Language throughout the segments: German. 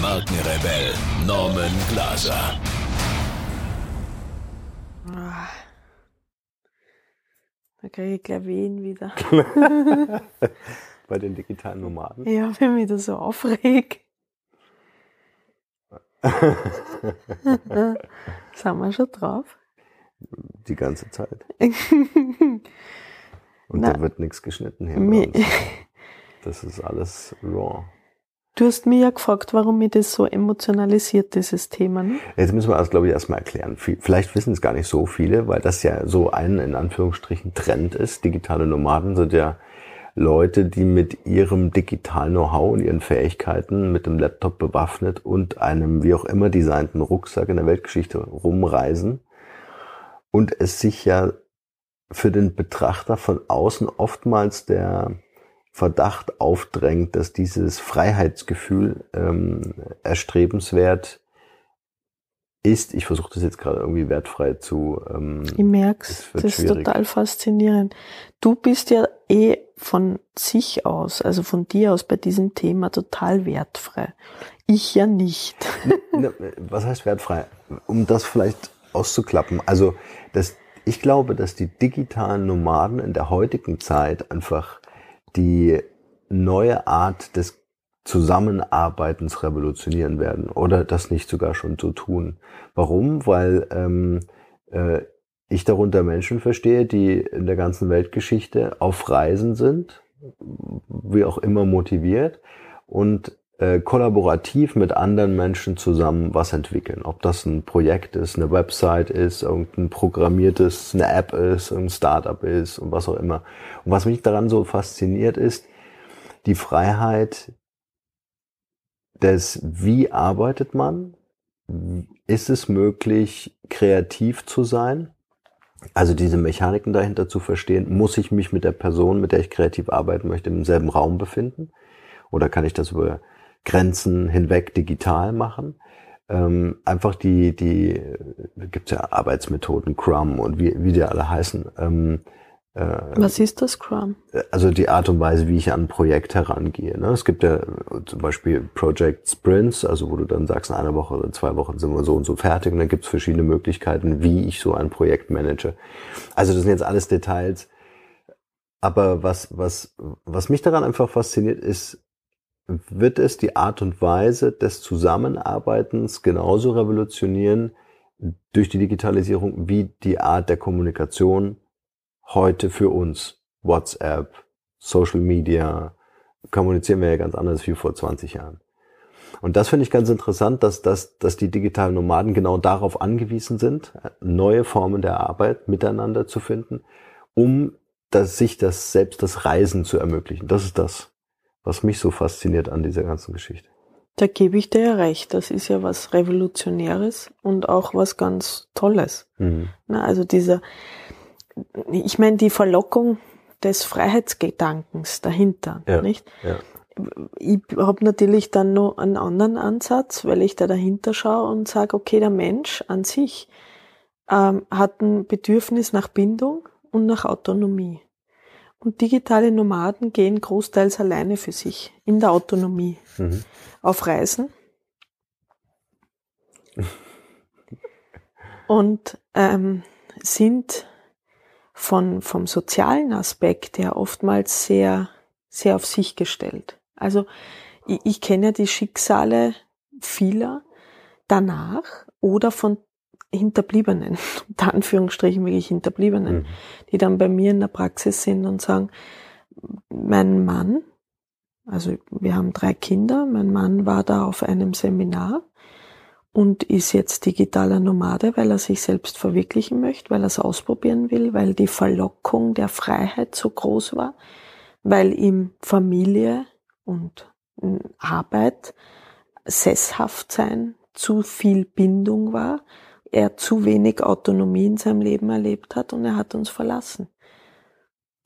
Markenrebell Norman Glaser. Da kriege ich gleich Wehen wieder. Bei den digitalen Nomaden? Ja, wenn mich das so aufregt. Sind wir schon drauf? Die ganze Zeit. Und Na, da wird nichts geschnitten hier bei Mi- uns. Das ist alles raw. Du hast mich ja gefragt, warum mich das so emotionalisiert, dieses Thema. Ne? Jetzt müssen wir das, glaube ich, erstmal erklären. Vi- Vielleicht wissen es gar nicht so viele, weil das ja so ein, in Anführungsstrichen, Trend ist. Digitale Nomaden sind ja Leute, die mit ihrem digitalen Know-how und ihren Fähigkeiten mit dem Laptop bewaffnet und einem wie auch immer designten Rucksack in der Weltgeschichte rumreisen und es sich ja für den Betrachter von außen oftmals der Verdacht aufdrängt, dass dieses Freiheitsgefühl ähm, erstrebenswert ist. Ich versuche das jetzt gerade irgendwie wertfrei zu. Ähm, Ich merk's, Das das ist total faszinierend. Du bist ja eh von sich aus, also von dir aus bei diesem Thema total wertfrei. Ich ja nicht. Was heißt wertfrei? Um das vielleicht auszuklappen. Also, das, ich glaube, dass die digitalen Nomaden in der heutigen Zeit einfach die neue Art des Zusammenarbeitens revolutionieren werden oder das nicht sogar schon so tun. Warum? Weil ähm, äh, ich darunter Menschen verstehe, die in der ganzen Weltgeschichte auf Reisen sind, wie auch immer motiviert und äh, kollaborativ mit anderen Menschen zusammen was entwickeln. Ob das ein Projekt ist, eine Website ist, irgendein programmiertes, eine App ist, ein Startup ist und was auch immer. Und was mich daran so fasziniert ist, die Freiheit des, wie arbeitet man? Ist es möglich, kreativ zu sein? Also diese Mechaniken dahinter zu verstehen, muss ich mich mit der Person, mit der ich kreativ arbeiten möchte, im selben Raum befinden? Oder kann ich das über Grenzen hinweg digital machen? Ähm, einfach die, die, gibt's ja Arbeitsmethoden, Scrum und wie, wie die alle heißen. Ähm, äh, Was ist das Scrum? also die Art und Weise, wie ich an ein Projekt herangehe. Ne? Es gibt ja zum Beispiel Project Sprints, also wo du dann sagst, in einer Woche oder zwei Wochen sind wir so und so fertig und dann gibt es verschiedene Möglichkeiten, wie ich so ein Projekt manage. Also das sind jetzt alles Details. Aber was, was, was mich daran einfach fasziniert, ist, wird es die Art und Weise des Zusammenarbeitens genauso revolutionieren durch die Digitalisierung wie die Art der Kommunikation heute für uns. WhatsApp, Social Media, kommunizieren wir ja ganz anders wie vor 20 Jahren. Und das finde ich ganz interessant, dass, dass, dass die digitalen Nomaden genau darauf angewiesen sind, neue Formen der Arbeit miteinander zu finden, um dass sich das selbst das Reisen zu ermöglichen. Das ist das, was mich so fasziniert an dieser ganzen Geschichte. Da gebe ich dir ja recht. Das ist ja was Revolutionäres und auch was ganz Tolles. Mhm. Na, also dieser, ich meine, die Verlockung des Freiheitsgedankens dahinter, Ja. nicht? Ja. Ich habe natürlich dann noch einen anderen Ansatz, weil ich da dahinter schaue und sage, okay, der Mensch an sich ähm, hat ein Bedürfnis nach Bindung und nach Autonomie. Und digitale Nomaden gehen großteils alleine für sich in der Autonomie Mhm. auf Reisen. und ähm, sind von, vom sozialen Aspekt her oftmals sehr, sehr auf sich gestellt. Also ich, ich kenne ja die Schicksale vieler danach oder von Hinterbliebenen, unter Anführungsstrichen wirklich Hinterbliebenen, Mhm. die dann bei mir in der Praxis sind und sagen, mein Mann, also wir haben drei Kinder, mein Mann war da auf einem Seminar und ist jetzt digitaler Nomade, weil er sich selbst verwirklichen möchte, weil er es ausprobieren will, weil die Verlockung der Freiheit so groß war, weil ihm Familie und Arbeit, sesshaft sein, zu viel Bindung war, er zu wenig Autonomie in seinem Leben erlebt hat und er hat uns verlassen.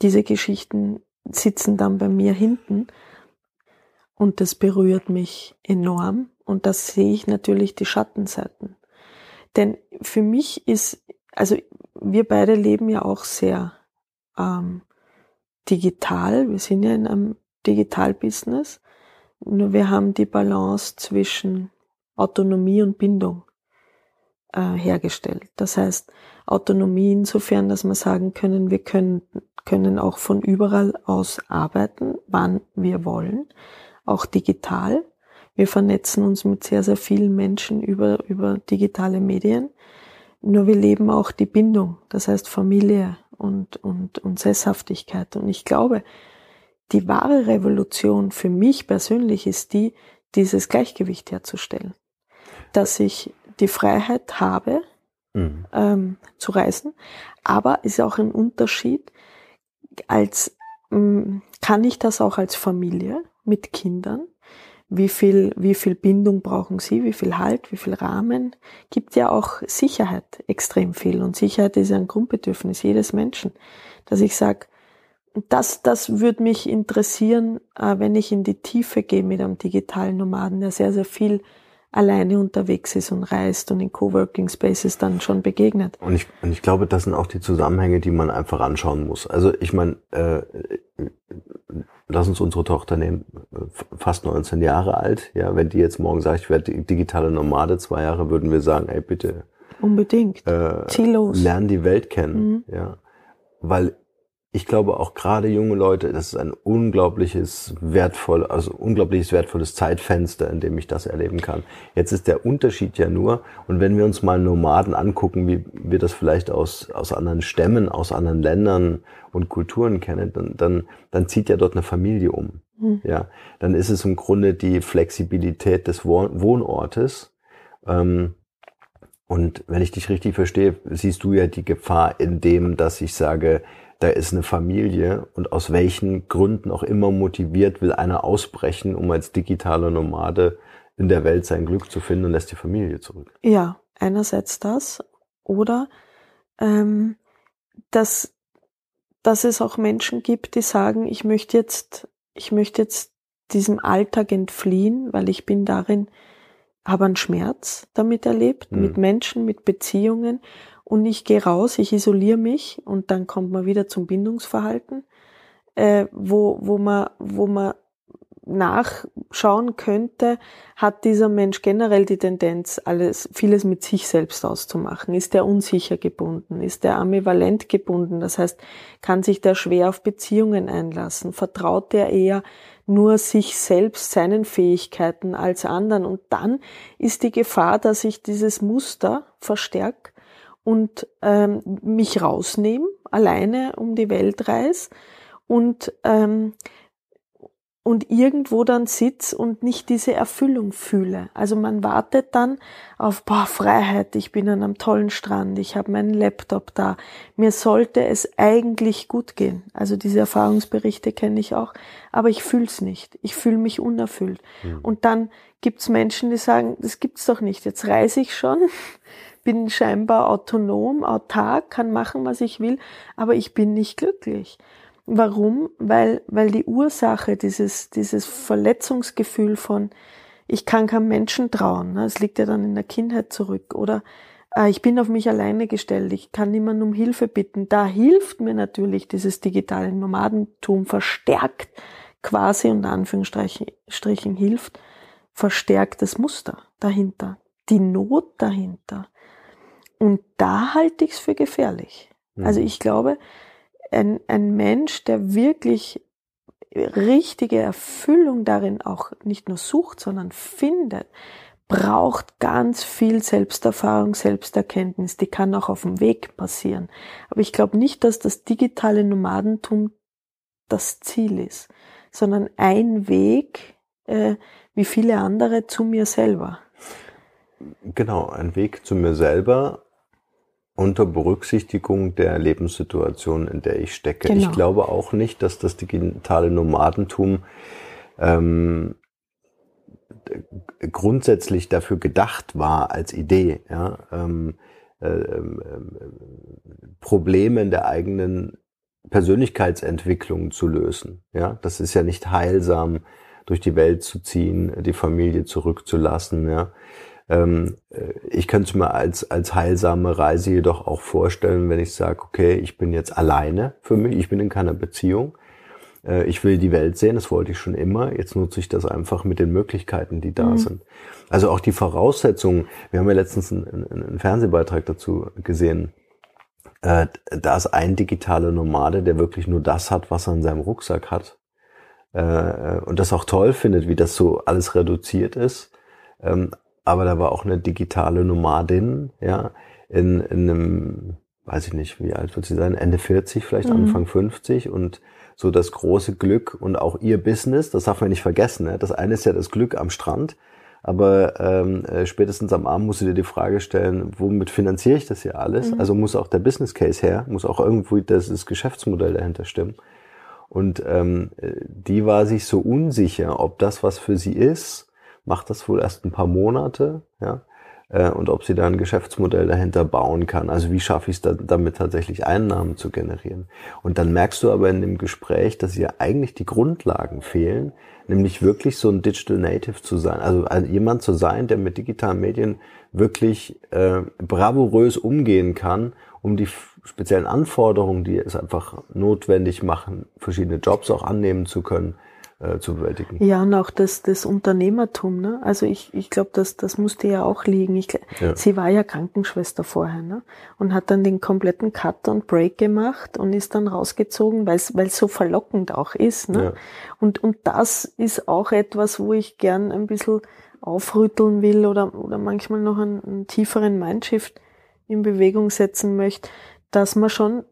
Diese Geschichten sitzen dann bei mir hinten und das berührt mich enorm und das sehe ich natürlich die Schattenseiten. Denn für mich ist, also wir beide leben ja auch sehr ähm, digital, wir sind ja in einem Digital-Business, nur wir haben die Balance zwischen Autonomie und Bindung äh, hergestellt. Das heißt, Autonomie insofern, dass wir sagen können, wir können, können auch von überall aus arbeiten, wann wir wollen, auch digital. Wir vernetzen uns mit sehr, sehr vielen Menschen über, über digitale Medien. Nur wir leben auch die Bindung, das heißt Familie und, und, und Sesshaftigkeit. Und ich glaube, die wahre Revolution für mich persönlich ist die, dieses Gleichgewicht herzustellen. Dass ich die Freiheit habe, mhm. ähm, zu reisen, aber ist auch ein Unterschied, als ähm, kann ich das auch als Familie mit Kindern? Wie viel, wie viel Bindung brauchen sie? Wie viel Halt? Wie viel Rahmen? Gibt ja auch Sicherheit extrem viel. Und Sicherheit ist ja ein Grundbedürfnis jedes Menschen. Dass ich sage, das, das würde mich interessieren, äh, wenn ich in die Tiefe gehe mit einem digitalen Nomaden, der sehr, sehr viel alleine unterwegs ist und reist und in Coworking Spaces dann schon begegnet. Und ich, und ich glaube, das sind auch die Zusammenhänge, die man einfach anschauen muss. Also ich meine, äh, lass uns unsere Tochter nehmen, fast 19 Jahre alt. Ja, wenn die jetzt morgen sagt, ich werde digitale Nomade zwei Jahre, würden wir sagen, ey bitte. Unbedingt. Äh, Ziellos. Lernen die Welt kennen. Mhm. Ja, weil ich glaube auch gerade junge Leute, das ist ein unglaubliches wertvoll, also unglaubliches wertvolles Zeitfenster, in dem ich das erleben kann. Jetzt ist der Unterschied ja nur, und wenn wir uns mal Nomaden angucken, wie wir das vielleicht aus, aus anderen Stämmen, aus anderen Ländern und Kulturen kennen, dann, dann, dann zieht ja dort eine Familie um. Mhm. Ja, dann ist es im Grunde die Flexibilität des Wohnortes. Ähm, und wenn ich dich richtig verstehe, siehst du ja die Gefahr in dem, dass ich sage, da ist eine Familie und aus welchen Gründen auch immer motiviert will einer ausbrechen, um als digitaler Nomade in der Welt sein Glück zu finden und lässt die Familie zurück. Ja, einerseits das oder ähm, dass, dass es auch Menschen gibt, die sagen, ich möchte jetzt, ich möchte jetzt diesem Alltag entfliehen, weil ich bin darin, habe einen Schmerz damit erlebt, mhm. mit Menschen, mit Beziehungen und ich gehe raus, ich isoliere mich und dann kommt man wieder zum Bindungsverhalten, äh, wo, wo man, wo man nachschauen könnte, hat dieser Mensch generell die Tendenz, alles, vieles mit sich selbst auszumachen. Ist der unsicher gebunden? Ist der ambivalent gebunden? Das heißt, kann sich der schwer auf Beziehungen einlassen? Vertraut der eher nur sich selbst, seinen Fähigkeiten als anderen? Und dann ist die Gefahr, dass ich dieses Muster verstärke und ähm, mich rausnehmen, alleine um die Welt reise und ähm, und irgendwo dann sitz und nicht diese Erfüllung fühle. Also man wartet dann auf boah, Freiheit, ich bin an einem tollen Strand, ich habe meinen Laptop da. Mir sollte es eigentlich gut gehen. Also diese Erfahrungsberichte kenne ich auch, aber ich fühl's nicht. Ich fühle mich unerfüllt. Mhm. Und dann gibt's Menschen, die sagen, das gibt's doch nicht. Jetzt reise ich schon bin scheinbar autonom, autark, kann machen, was ich will, aber ich bin nicht glücklich. Warum? Weil, weil die Ursache, dieses, dieses Verletzungsgefühl von, ich kann keinem Menschen trauen, ne? es liegt ja dann in der Kindheit zurück, oder äh, ich bin auf mich alleine gestellt, ich kann niemanden um Hilfe bitten. Da hilft mir natürlich dieses digitale Nomadentum verstärkt quasi unter Anführungsstrichen hilft, verstärkt das Muster dahinter, die Not dahinter. Und da halte ich es für gefährlich. Mhm. Also ich glaube, ein, ein Mensch, der wirklich richtige Erfüllung darin auch nicht nur sucht, sondern findet, braucht ganz viel Selbsterfahrung, Selbsterkenntnis. Die kann auch auf dem Weg passieren. Aber ich glaube nicht, dass das digitale Nomadentum das Ziel ist, sondern ein Weg, äh, wie viele andere, zu mir selber. Genau, ein Weg zu mir selber unter Berücksichtigung der Lebenssituation, in der ich stecke. Genau. Ich glaube auch nicht, dass das digitale Nomadentum ähm, grundsätzlich dafür gedacht war als Idee, ja, ähm, äh, ähm, Probleme in der eigenen Persönlichkeitsentwicklung zu lösen. Ja, das ist ja nicht heilsam, durch die Welt zu ziehen, die Familie zurückzulassen. Ja, ähm, äh, ich könnte es mir als als heilsame Reise jedoch auch vorstellen, wenn ich sage, okay, ich bin jetzt alleine für mich, ich bin in keiner Beziehung äh, ich will die Welt sehen, das wollte ich schon immer. Jetzt nutze ich das einfach mit den Möglichkeiten, die da mhm. sind. Also auch die Voraussetzungen. Wir haben ja letztens einen, einen Fernsehbeitrag dazu gesehen. Äh, da ist ein digitaler Nomade, der wirklich nur das hat, was er in seinem Rucksack hat. Und das auch toll findet, wie das so alles reduziert ist. Aber da war auch eine digitale Nomadin, ja, in, in einem, weiß ich nicht, wie alt wird sie sein, Ende 40, vielleicht mhm. Anfang 50 und so das große Glück und auch ihr Business, das darf man nicht vergessen. Ne? Das eine ist ja das Glück am Strand, aber ähm, äh, spätestens am Abend musst du dir die Frage stellen, womit finanziere ich das hier alles? Mhm. Also muss auch der Business Case her, muss auch irgendwo das, das Geschäftsmodell dahinter stimmen. Und ähm, die war sich so unsicher, ob das was für sie ist, macht das wohl erst ein paar Monate, ja äh, und ob sie da ein Geschäftsmodell dahinter bauen kann. Also wie schaffe ich es da, damit tatsächlich Einnahmen zu generieren. Und dann merkst du aber in dem Gespräch, dass ihr eigentlich die Grundlagen fehlen, nämlich wirklich so ein Digital Native zu sein. Also jemand zu sein, der mit digitalen Medien wirklich äh, bravourös umgehen kann, um die speziellen Anforderungen, die es einfach notwendig machen, verschiedene Jobs auch annehmen zu können, äh, zu bewältigen. Ja, und auch das, das Unternehmertum. Ne? Also ich, ich glaube, das, das musste ja auch liegen. Ich, ja. Sie war ja Krankenschwester vorher ne? und hat dann den kompletten Cut und Break gemacht und ist dann rausgezogen, weil es so verlockend auch ist. Ne? Ja. Und, und das ist auch etwas, wo ich gern ein bisschen aufrütteln will oder, oder manchmal noch einen, einen tieferen Mindshift in Bewegung setzen möchte, dass man schon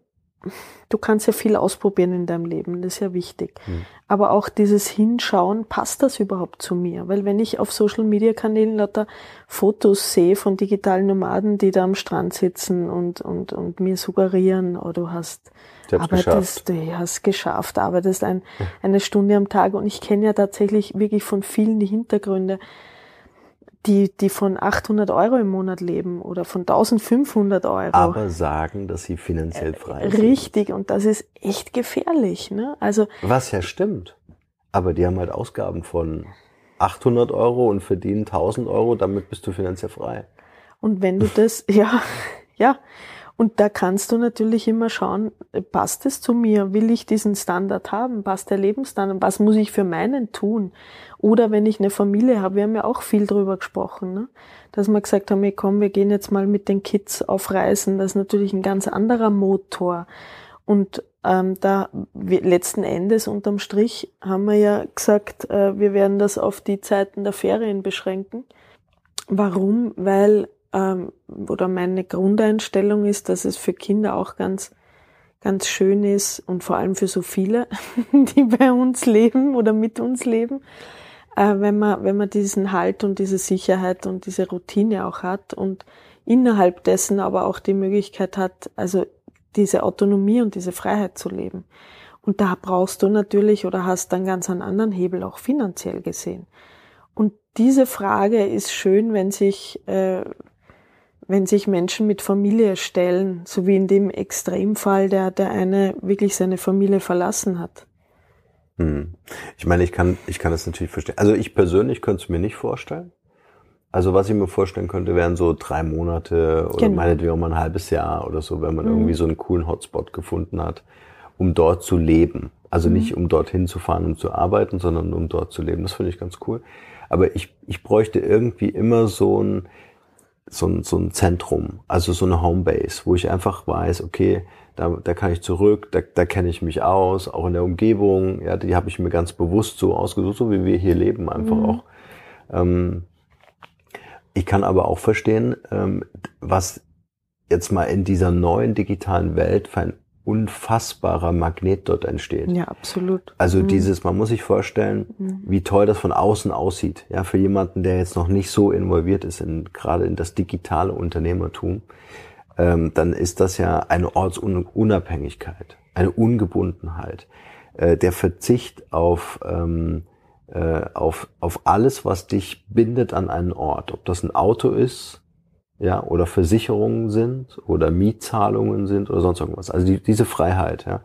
du kannst ja viel ausprobieren in deinem Leben, das ist ja wichtig. Mhm. Aber auch dieses Hinschauen, passt das überhaupt zu mir? Weil wenn ich auf Social Media Kanälen lauter Fotos sehe von digitalen Nomaden, die da am Strand sitzen und, und, und mir suggerieren, oh, du hast, arbeitest, du hast geschafft, arbeitest ein, eine Stunde am Tag und ich kenne ja tatsächlich wirklich von vielen die Hintergründe die, die von 800 Euro im Monat leben oder von 1500 Euro. Aber sagen, dass sie finanziell frei sind. Richtig, und das ist echt gefährlich. Ne? Also, Was ja stimmt. Aber die haben halt Ausgaben von 800 Euro und verdienen 1000 Euro, damit bist du finanziell frei. Und wenn du das, ja, ja, und da kannst du natürlich immer schauen, passt es zu mir? Will ich diesen Standard haben? Passt der Lebensstandard? Was muss ich für meinen tun? Oder wenn ich eine Familie habe, wir haben ja auch viel drüber gesprochen, ne? dass wir gesagt haben, hey, komm, wir gehen jetzt mal mit den Kids auf Reisen. Das ist natürlich ein ganz anderer Motor. Und ähm, da letzten Endes unterm Strich haben wir ja gesagt, äh, wir werden das auf die Zeiten der Ferien beschränken. Warum? Weil ähm, oder meine Grundeinstellung ist, dass es für Kinder auch ganz, ganz schön ist und vor allem für so viele, die bei uns leben oder mit uns leben, äh, wenn man, wenn man diesen Halt und diese Sicherheit und diese Routine auch hat und innerhalb dessen aber auch die Möglichkeit hat, also diese Autonomie und diese Freiheit zu leben. Und da brauchst du natürlich oder hast dann ganz einen anderen Hebel auch finanziell gesehen. Und diese Frage ist schön, wenn sich äh, wenn sich Menschen mit Familie stellen, so wie in dem Extremfall, der, der eine wirklich seine Familie verlassen hat. Hm. Ich meine, ich kann, ich kann das natürlich verstehen. Also ich persönlich könnte es mir nicht vorstellen. Also was ich mir vorstellen könnte, wären so drei Monate oder genau. meinetwegen mal ein halbes Jahr oder so, wenn man mhm. irgendwie so einen coolen Hotspot gefunden hat, um dort zu leben. Also mhm. nicht um dorthin zu fahren und zu arbeiten, sondern um dort zu leben. Das finde ich ganz cool. Aber ich, ich bräuchte irgendwie immer so ein, so ein, so ein Zentrum, also so eine Homebase, wo ich einfach weiß, okay, da, da kann ich zurück, da, da kenne ich mich aus, auch in der Umgebung, ja, die habe ich mir ganz bewusst so ausgesucht, so wie wir hier leben, einfach mhm. auch. Ähm, ich kann aber auch verstehen, ähm, was jetzt mal in dieser neuen digitalen Welt für ein unfassbarer Magnet dort entsteht. Ja, absolut. Also mhm. dieses, man muss sich vorstellen, mhm. wie toll das von außen aussieht. Ja, für jemanden, der jetzt noch nicht so involviert ist in gerade in das digitale Unternehmertum, ähm, dann ist das ja eine Ortsunabhängigkeit, eine Ungebundenheit, äh, der Verzicht auf ähm, äh, auf, auf alles, was dich bindet an einen Ort. Ob das ein Auto ist, ja, oder Versicherungen sind oder Mietzahlungen sind oder sonst irgendwas. Also die, diese Freiheit, ja.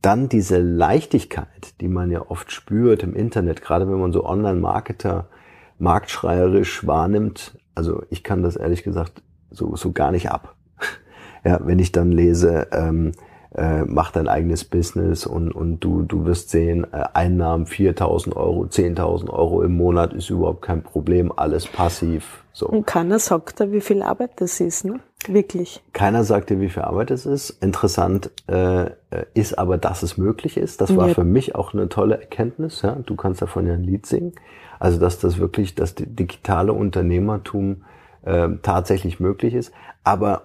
Dann diese Leichtigkeit, die man ja oft spürt im Internet, gerade wenn man so Online-Marketer marktschreierisch wahrnimmt. Also ich kann das ehrlich gesagt so, so gar nicht ab. Ja, wenn ich dann lese, ähm, äh, mach dein eigenes Business und, und du, du wirst sehen, äh, Einnahmen 4.000 Euro, 10.000 Euro im Monat ist überhaupt kein Problem, alles passiv. So. Und keiner sagt da, wie viel Arbeit das ist, ne? Wirklich. Keiner sagt dir, wie viel Arbeit es ist. Interessant äh, ist aber, dass es möglich ist. Das war ja. für mich auch eine tolle Erkenntnis. Ja? Du kannst davon ja ein Lied singen. Also dass das wirklich das digitale Unternehmertum äh, tatsächlich möglich ist. Aber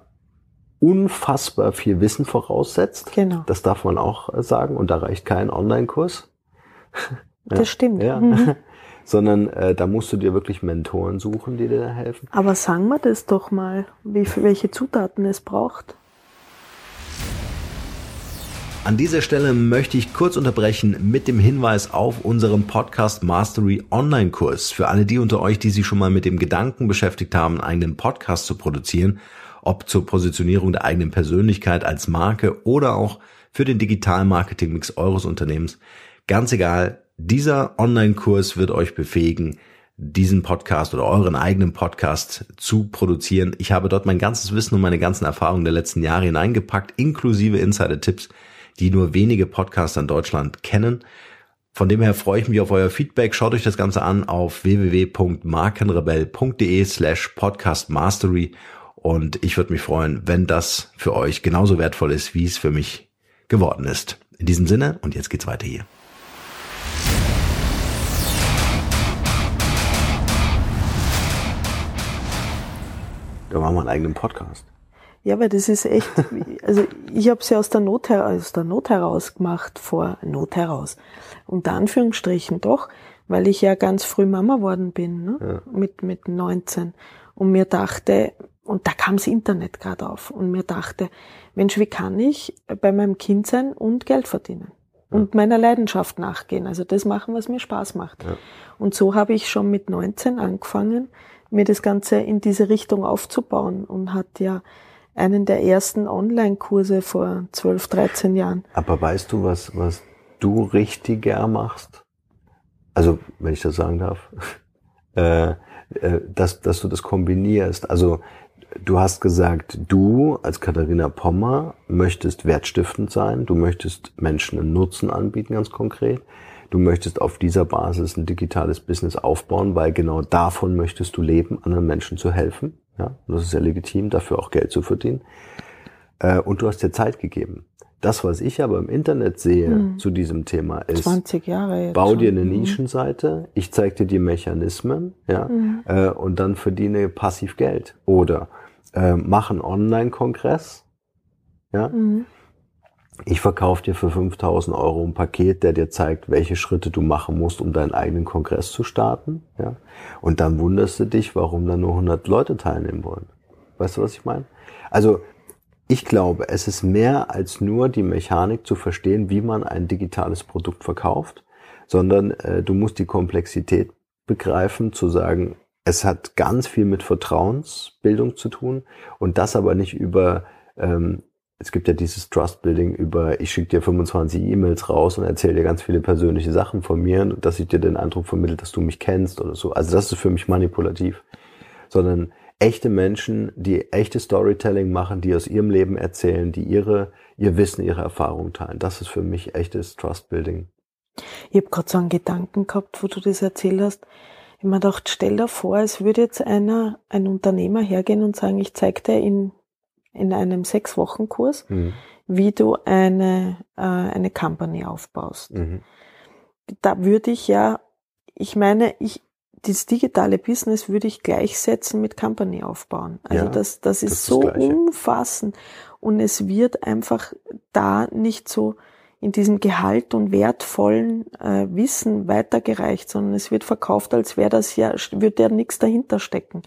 unfassbar viel Wissen voraussetzt. Genau. Das darf man auch äh, sagen. Und da reicht kein Online-Kurs. ja. Das stimmt. Ja. Mhm. Sondern äh, da musst du dir wirklich Mentoren suchen, die dir da helfen. Aber sagen wir das doch mal, wie, welche Zutaten es braucht. An dieser Stelle möchte ich kurz unterbrechen mit dem Hinweis auf unseren Podcast Mastery Online Kurs. Für alle die unter euch, die sich schon mal mit dem Gedanken beschäftigt haben, einen eigenen Podcast zu produzieren ob zur Positionierung der eigenen Persönlichkeit als Marke oder auch für den digitalen Marketing-Mix eures Unternehmens. Ganz egal, dieser Online-Kurs wird euch befähigen, diesen Podcast oder euren eigenen Podcast zu produzieren. Ich habe dort mein ganzes Wissen und meine ganzen Erfahrungen der letzten Jahre hineingepackt, inklusive Insider-Tipps, die nur wenige Podcaster in Deutschland kennen. Von dem her freue ich mich auf euer Feedback. Schaut euch das Ganze an auf www.markenrebell.de slash podcastmastery und ich würde mich freuen, wenn das für euch genauso wertvoll ist, wie es für mich geworden ist. In diesem Sinne, und jetzt geht's weiter hier. Da machen wir einen eigenen Podcast. Ja, weil das ist echt, also ich habe sie aus der Not heraus, aus der Not heraus gemacht, vor Not heraus. Unter Anführungsstrichen doch, weil ich ja ganz früh Mama worden bin, ne? Ja. mit, mit 19. Und mir dachte, und da kam das Internet gerade auf und mir dachte, Mensch, wie kann ich bei meinem Kind sein und Geld verdienen? Und meiner Leidenschaft nachgehen, also das machen, was mir Spaß macht. Ja. Und so habe ich schon mit 19 angefangen, mir das Ganze in diese Richtung aufzubauen und hat ja einen der ersten Online-Kurse vor 12, 13 Jahren. Aber weißt du, was, was du richtiger machst? Also, wenn ich das sagen darf, äh, äh, dass, dass du das kombinierst. Also Du hast gesagt, du als Katharina Pommer möchtest wertstiftend sein, du möchtest Menschen einen Nutzen anbieten, ganz konkret. Du möchtest auf dieser Basis ein digitales Business aufbauen, weil genau davon möchtest du leben, anderen Menschen zu helfen. Ja, und das ist ja legitim, dafür auch Geld zu verdienen. Äh, und du hast dir Zeit gegeben. Das, was ich aber im Internet sehe hm. zu diesem Thema ist, 20 Jahre jetzt bau dir eine hm. Nischenseite, ich zeige dir die Mechanismen, ja, hm. äh, und dann verdiene passiv Geld. Oder äh, mach einen Online-Kongress, ja. Mhm. Ich verkaufe dir für 5000 Euro ein Paket, der dir zeigt, welche Schritte du machen musst, um deinen eigenen Kongress zu starten, ja. Und dann wunderst du dich, warum da nur 100 Leute teilnehmen wollen. Weißt du, was ich meine? Also, ich glaube, es ist mehr als nur die Mechanik zu verstehen, wie man ein digitales Produkt verkauft, sondern äh, du musst die Komplexität begreifen, zu sagen, es hat ganz viel mit Vertrauensbildung zu tun und das aber nicht über, ähm, es gibt ja dieses Trust-Building über, ich schicke dir 25 E-Mails raus und erzähle dir ganz viele persönliche Sachen von mir, dass ich dir den Eindruck vermittle, dass du mich kennst oder so. Also das ist für mich manipulativ. Sondern echte Menschen, die echte Storytelling machen, die aus ihrem Leben erzählen, die ihre, ihr Wissen, ihre Erfahrung teilen. Das ist für mich echtes Trust-Building. Ich habe gerade so einen Gedanken gehabt, wo du das erzählt hast ich mir gedacht, stell dir vor, es würde jetzt einer, ein Unternehmer hergehen und sagen, ich zeige dir in, in einem Sechs-Wochen-Kurs, mhm. wie du eine, äh, eine Company aufbaust. Mhm. Da würde ich ja, ich meine, ich, das digitale Business würde ich gleichsetzen mit Company aufbauen. Also ja, das, das ist das so das umfassend und es wird einfach da nicht so in diesem Gehalt und wertvollen äh, Wissen weitergereicht, sondern es wird verkauft, als wäre das ja, würde ja nichts dahinter stecken.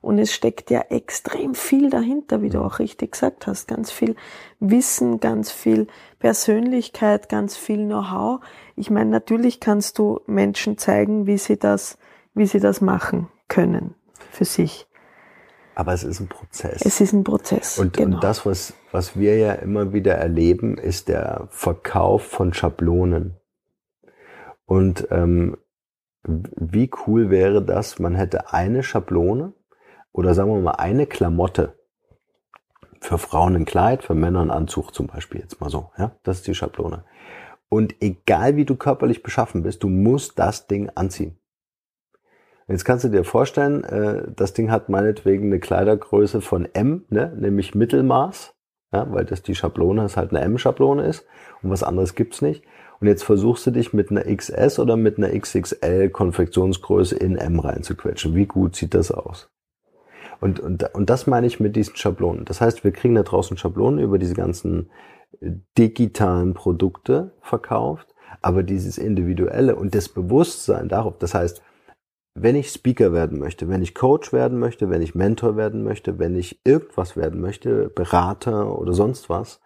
Und es steckt ja extrem viel dahinter, wie du auch richtig gesagt hast. Ganz viel Wissen, ganz viel Persönlichkeit, ganz viel Know-how. Ich meine, natürlich kannst du Menschen zeigen, wie sie das, wie sie das machen können für sich. Aber es ist ein Prozess. Es ist ein Prozess. Und, genau. und das, was, was wir ja immer wieder erleben, ist der Verkauf von Schablonen. Und ähm, wie cool wäre das, man hätte eine Schablone oder sagen wir mal eine Klamotte. Für Frauen ein Kleid, für Männer ein Anzug zum Beispiel jetzt mal so. Ja, das ist die Schablone. Und egal wie du körperlich beschaffen bist, du musst das Ding anziehen. Jetzt kannst du dir vorstellen, äh, das Ding hat meinetwegen eine Kleidergröße von M, ne, nämlich Mittelmaß, ja, weil das die Schablone ist halt eine M-Schablone ist und was anderes gibt's nicht. Und jetzt versuchst du dich mit einer XS oder mit einer XXL Konfektionsgröße in M reinzuquetschen. Wie gut sieht das aus? Und, und, und das meine ich mit diesen Schablonen. Das heißt, wir kriegen da draußen Schablonen über diese ganzen äh, digitalen Produkte verkauft, aber dieses Individuelle und das Bewusstsein darauf, das heißt, wenn ich Speaker werden möchte, wenn ich Coach werden möchte, wenn ich Mentor werden möchte, wenn ich irgendwas werden möchte, Berater oder sonst was,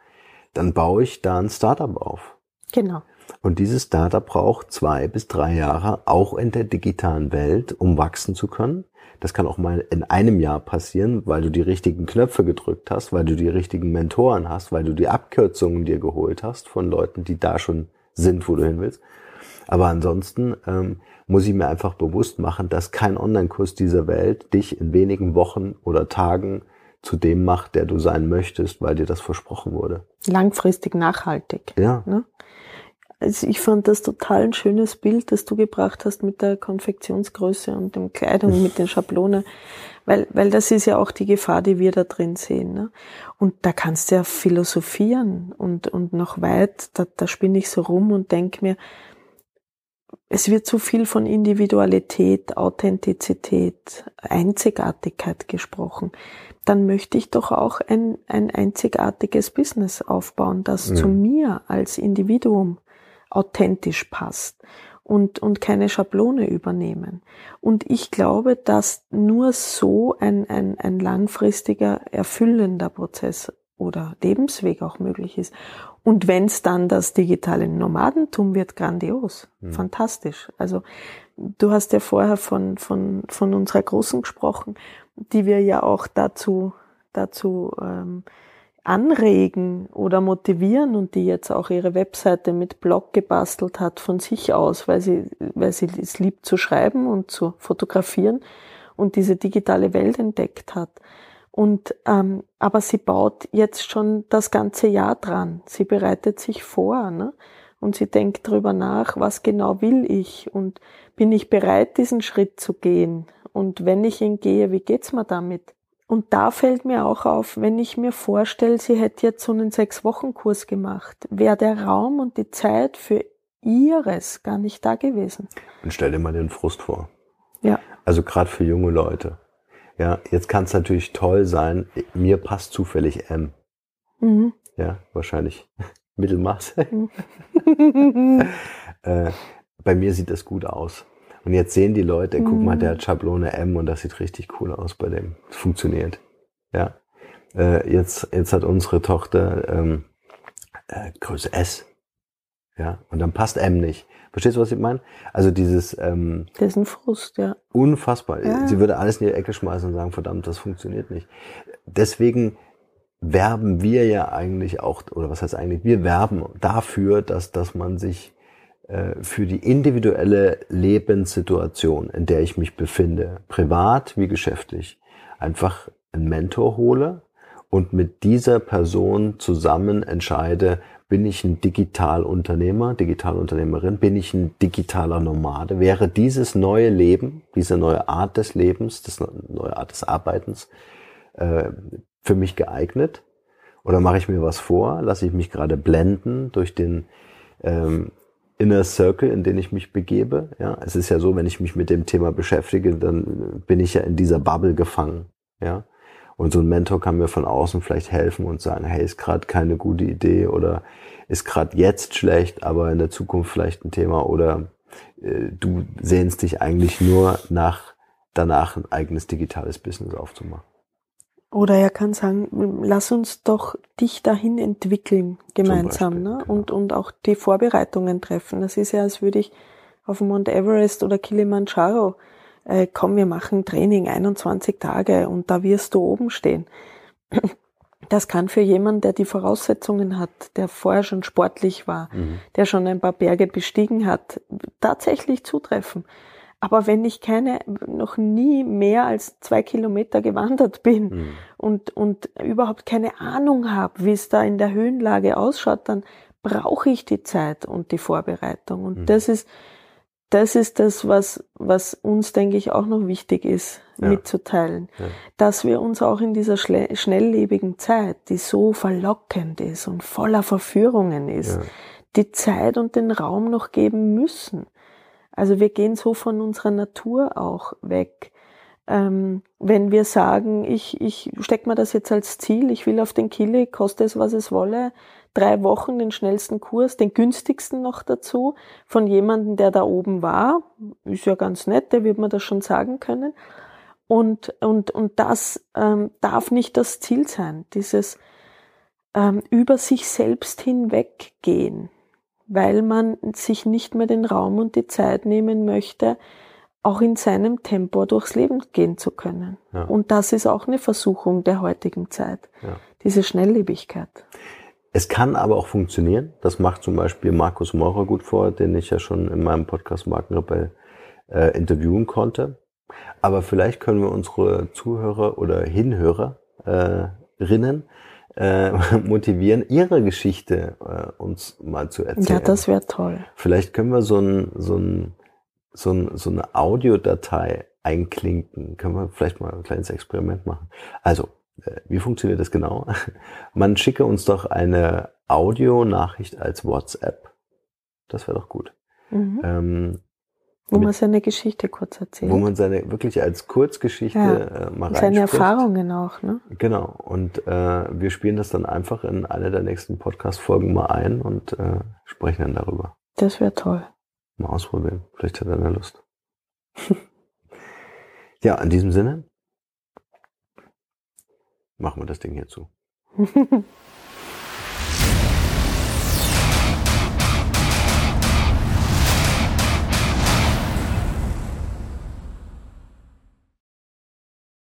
dann baue ich da ein Startup auf. Genau. Und dieses Startup braucht zwei bis drei Jahre, auch in der digitalen Welt, um wachsen zu können. Das kann auch mal in einem Jahr passieren, weil du die richtigen Knöpfe gedrückt hast, weil du die richtigen Mentoren hast, weil du die Abkürzungen dir geholt hast von Leuten, die da schon sind, wo du hin willst. Aber ansonsten ähm, muss ich mir einfach bewusst machen, dass kein Online-Kurs dieser Welt dich in wenigen Wochen oder Tagen zu dem macht, der du sein möchtest, weil dir das versprochen wurde. Langfristig nachhaltig. Ja. Ne? Also ich fand das total ein schönes Bild, das du gebracht hast mit der Konfektionsgröße und dem Kleidung, mit den Schablonen, weil, weil das ist ja auch die Gefahr, die wir da drin sehen. Ne? Und da kannst du ja philosophieren und, und noch weit, da, da spinne ich so rum und denk mir, es wird zu viel von Individualität, Authentizität, Einzigartigkeit gesprochen. Dann möchte ich doch auch ein, ein einzigartiges Business aufbauen, das mhm. zu mir als Individuum authentisch passt und, und keine Schablone übernehmen. Und ich glaube, dass nur so ein, ein, ein langfristiger, erfüllender Prozess oder Lebensweg auch möglich ist. Und wenn es dann das digitale Nomadentum wird, grandios, mhm. fantastisch. Also du hast ja vorher von, von, von unserer Großen gesprochen, die wir ja auch dazu, dazu ähm, anregen oder motivieren und die jetzt auch ihre Webseite mit Blog gebastelt hat von sich aus, weil sie, weil sie es liebt zu schreiben und zu fotografieren und diese digitale Welt entdeckt hat. Und ähm, aber sie baut jetzt schon das ganze Jahr dran. Sie bereitet sich vor, ne? Und sie denkt darüber nach, was genau will ich und bin ich bereit, diesen Schritt zu gehen? Und wenn ich ihn gehe, wie geht's mir damit? Und da fällt mir auch auf, wenn ich mir vorstelle, sie hätte jetzt so einen Sechs-Wochen-Kurs gemacht, wäre der Raum und die Zeit für ihres gar nicht da gewesen. Und stell dir mal den Frust vor. Ja. Also gerade für junge Leute. Ja, jetzt kann es natürlich toll sein, mir passt zufällig M. Mhm. Ja, wahrscheinlich Mittelmaß. Mhm. äh, bei mir sieht das gut aus. Und jetzt sehen die Leute, mhm. guck mal, der hat Schablone M und das sieht richtig cool aus bei dem. Es funktioniert. Ja. Äh, jetzt, jetzt hat unsere Tochter ähm, äh, Größe S. Ja. Und dann passt M nicht. Verstehst du, was ich meine? Also dieses ähm, Das ist ein Frust, ja. Unfassbar. Ja. Sie würde alles in die Ecke schmeißen und sagen, verdammt, das funktioniert nicht. Deswegen werben wir ja eigentlich auch, oder was heißt eigentlich, wir werben dafür, dass, dass man sich äh, für die individuelle Lebenssituation, in der ich mich befinde, privat wie geschäftlich, einfach einen Mentor hole und mit dieser Person zusammen entscheide, bin ich ein Digitalunternehmer, Digitalunternehmerin? Bin ich ein digitaler Nomade? Wäre dieses neue Leben, diese neue Art des Lebens, das neue Art des Arbeitens äh, für mich geeignet? Oder mache ich mir was vor? Lasse ich mich gerade blenden durch den ähm, Inner Circle, in den ich mich begebe? Ja, es ist ja so, wenn ich mich mit dem Thema beschäftige, dann bin ich ja in dieser Bubble gefangen. Ja, Und so ein Mentor kann mir von außen vielleicht helfen und sagen, hey, ist gerade keine gute Idee oder ist gerade jetzt schlecht, aber in der Zukunft vielleicht ein Thema oder äh, du sehnst dich eigentlich nur nach danach ein eigenes digitales Business aufzumachen. Oder er kann sagen, lass uns doch dich dahin entwickeln, gemeinsam, Beispiel, ne? Genau. Und, und auch die Vorbereitungen treffen. Das ist ja, als würde ich auf Mount Everest oder Kilimanjaro, äh, komm, wir machen Training 21 Tage und da wirst du oben stehen. Das kann für jemanden, der die Voraussetzungen hat, der vorher schon sportlich war, mhm. der schon ein paar Berge bestiegen hat, tatsächlich zutreffen. Aber wenn ich keine, noch nie mehr als zwei Kilometer gewandert bin mhm. und, und überhaupt keine Ahnung habe, wie es da in der Höhenlage ausschaut, dann brauche ich die Zeit und die Vorbereitung. Und mhm. das ist, das ist das, was, was uns, denke ich, auch noch wichtig ist, ja. mitzuteilen. Ja. Dass wir uns auch in dieser schnelllebigen Zeit, die so verlockend ist und voller Verführungen ist, ja. die Zeit und den Raum noch geben müssen. Also wir gehen so von unserer Natur auch weg. Ähm, wenn wir sagen, ich, ich stecke mir das jetzt als Ziel, ich will auf den Kili, koste es, was es wolle, drei Wochen den schnellsten Kurs, den günstigsten noch dazu, von jemandem, der da oben war, ist ja ganz nett, der wird mir das schon sagen können. Und, und, und das ähm, darf nicht das Ziel sein, dieses ähm, über sich selbst hinweggehen weil man sich nicht mehr den Raum und die Zeit nehmen möchte, auch in seinem Tempo durchs Leben gehen zu können. Ja. Und das ist auch eine Versuchung der heutigen Zeit, ja. diese Schnelllebigkeit. Es kann aber auch funktionieren. Das macht zum Beispiel Markus Maurer gut vor, den ich ja schon in meinem Podcast Markenrebell äh, interviewen konnte. Aber vielleicht können wir unsere Zuhörer oder Hinhörerinnen äh, motivieren, ihre Geschichte äh, uns mal zu erzählen. Ja, das wäre toll. Vielleicht können wir so, ein, so, ein, so, ein, so eine Audiodatei einklinken. Können wir vielleicht mal ein kleines Experiment machen. Also, äh, wie funktioniert das genau? Man schicke uns doch eine Audionachricht als WhatsApp. Das wäre doch gut. Mhm. Ähm, wo man seine Geschichte kurz erzählt. Wo man seine wirklich als Kurzgeschichte ja. äh, mal Seine Erfahrungen auch, ne? Genau. Und äh, wir spielen das dann einfach in eine der nächsten Podcast-Folgen mal ein und äh, sprechen dann darüber. Das wäre toll. Mal ausprobieren. Vielleicht hat er eine Lust. ja, in diesem Sinne machen wir das Ding hier zu.